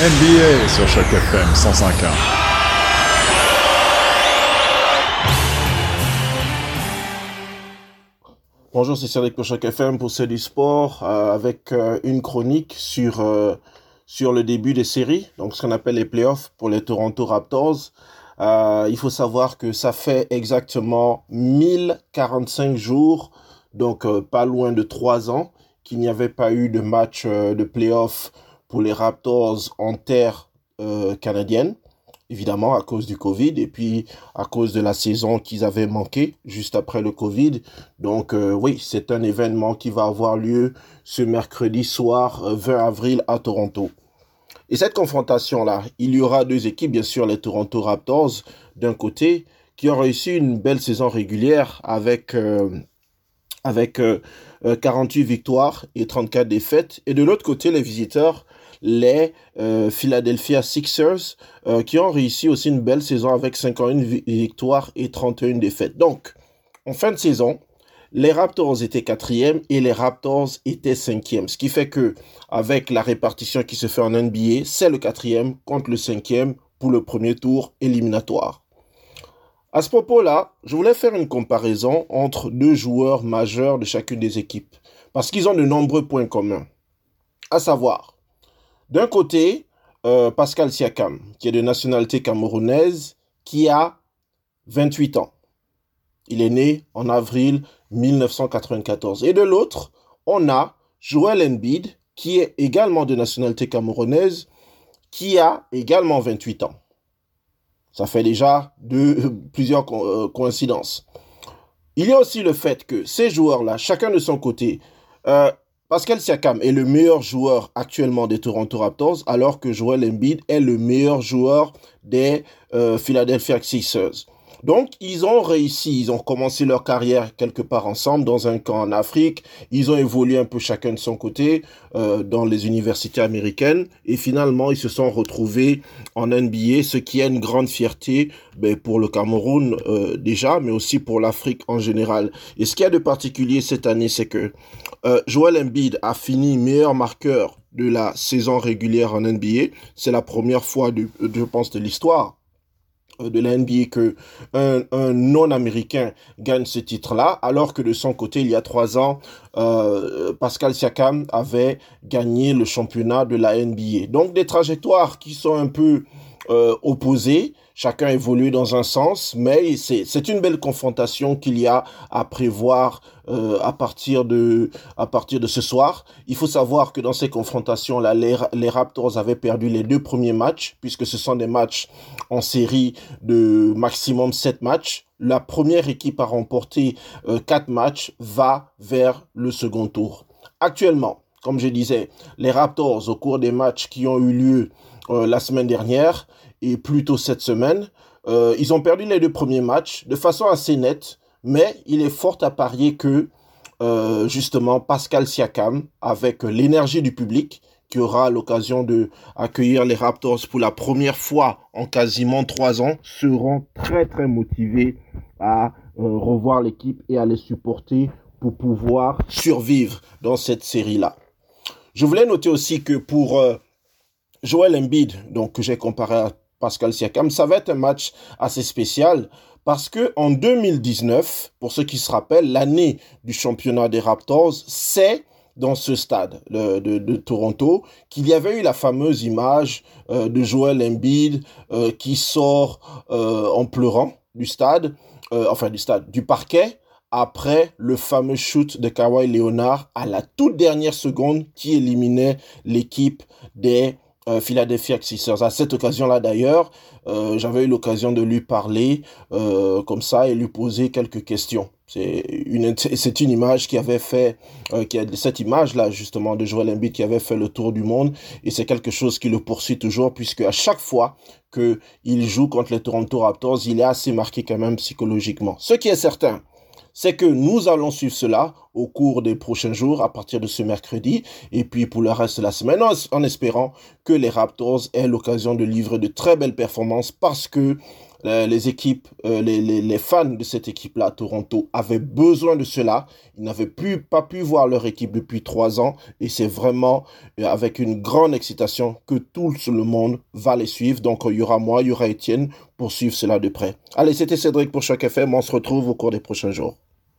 NBA sur Choc FM 105.1. Bonjour, c'est Cédric pour Choc FM pour du sport euh, avec euh, une chronique sur, euh, sur le début des séries, donc ce qu'on appelle les playoffs pour les Toronto Raptors. il faut savoir que ça fait exactement 1045 jours, donc pas loin de 3 ans, qu'il n'y avait pas eu de match de playoffs pour les Raptors en terre euh, canadienne, évidemment à cause du Covid et puis à cause de la saison qu'ils avaient manqué juste après le Covid. Donc euh, oui, c'est un événement qui va avoir lieu ce mercredi soir 20 euh, avril à Toronto. Et cette confrontation-là, il y aura deux équipes, bien sûr les Toronto Raptors d'un côté, qui ont réussi une belle saison régulière avec, avec 48 victoires et 34 défaites. Et de l'autre côté, les visiteurs les euh, Philadelphia Sixers, euh, qui ont réussi aussi une belle saison avec 51 victoires et 31 défaites. Donc, en fin de saison, les Raptors étaient quatrième et les Raptors étaient cinquième. Ce qui fait que, avec la répartition qui se fait en NBA, c'est le quatrième contre le cinquième pour le premier tour éliminatoire. À ce propos-là, je voulais faire une comparaison entre deux joueurs majeurs de chacune des équipes, parce qu'ils ont de nombreux points communs. À savoir, d'un côté, euh, Pascal Siakam, qui est de nationalité camerounaise, qui a 28 ans. Il est né en avril 1994. Et de l'autre, on a Joel Embiid, qui est également de nationalité camerounaise, qui a également 28 ans. Ça fait déjà plusieurs euh, coïncidences. Il y a aussi le fait que ces joueurs-là, chacun de son côté, euh, Pascal Siakam est le meilleur joueur actuellement des Toronto Raptors, alors que Joel Embiid est le meilleur joueur des euh, Philadelphia Sixers. Donc, ils ont réussi, ils ont commencé leur carrière quelque part ensemble, dans un camp en Afrique. Ils ont évolué un peu chacun de son côté euh, dans les universités américaines. Et finalement, ils se sont retrouvés en NBA, ce qui est une grande fierté ben, pour le Cameroun euh, déjà, mais aussi pour l'Afrique en général. Et ce qu'il y a de particulier cette année, c'est que euh, Joel Embiid a fini meilleur marqueur de la saison régulière en NBA. C'est la première fois, de, je pense, de l'histoire de la NBA que un, non-américain gagne ce titre-là, alors que de son côté, il y a trois ans, euh, Pascal Siakam avait gagné le championnat de la NBA. Donc des trajectoires qui sont un peu euh, opposées, chacun évolue dans un sens, mais c'est une belle confrontation qu'il y a à prévoir euh, à partir de à partir de ce soir. Il faut savoir que dans ces confrontations là, les, les Raptors avaient perdu les deux premiers matchs puisque ce sont des matchs en série de maximum 7 matchs. La première équipe à remporter euh, 4 matchs va vers le second tour. Actuellement, comme je disais, les Raptors au cours des matchs qui ont eu lieu euh, la semaine dernière et plutôt cette semaine. Euh, ils ont perdu les deux premiers matchs de façon assez nette, mais il est fort à parier que euh, justement Pascal Siakam, avec l'énergie du public, qui aura l'occasion de accueillir les Raptors pour la première fois en quasiment trois ans, seront très très motivés à revoir l'équipe et à les supporter pour pouvoir survivre dans cette série-là. Je voulais noter aussi que pour Joel Embiid, donc que j'ai comparé à Pascal Siakam. Ça va être un match assez spécial parce que en 2019, pour ceux qui se rappellent, l'année du championnat des Raptors, c'est dans ce stade de, Toronto qu'il y avait eu la fameuse image euh, de Joel Embiid euh, qui sort euh, en pleurant du stade, enfin du stade, du parquet après le fameux shoot de Kawhi Leonard à la toute dernière seconde qui éliminait l'équipe des euh, Philadelphia Sixers. À cette occasion-là d'ailleurs, euh, j'avais eu l'occasion de lui parler euh, comme ça et lui poser quelques questions. C'est une c'est une image qui avait fait a cette image là justement de Joel Embiid qui avait fait le tour du monde et c'est quelque chose qui le poursuit toujours puisque à chaque fois que il joue contre les Toronto Raptors, il est assez marqué quand même psychologiquement. Ce qui est certain, c'est que nous allons suivre cela au cours des prochains jours à partir de ce mercredi et puis pour le reste de la semaine en espérant que les Raptors aient l'occasion de livrer de très belles performances parce que euh, les équipes, euh, les, fans de cette équipe-là, Toronto, avaient besoin de cela. Ils n'avaient pas pu voir leur équipe depuis trois ans et c'est vraiment euh, avec une grande excitation que tout le monde va les suivre. Donc il y aura moi, il y aura Étienne pour suivre cela de près. Allez, c'était Cédric pour chaque FM. On se retrouve au cours des prochains jours.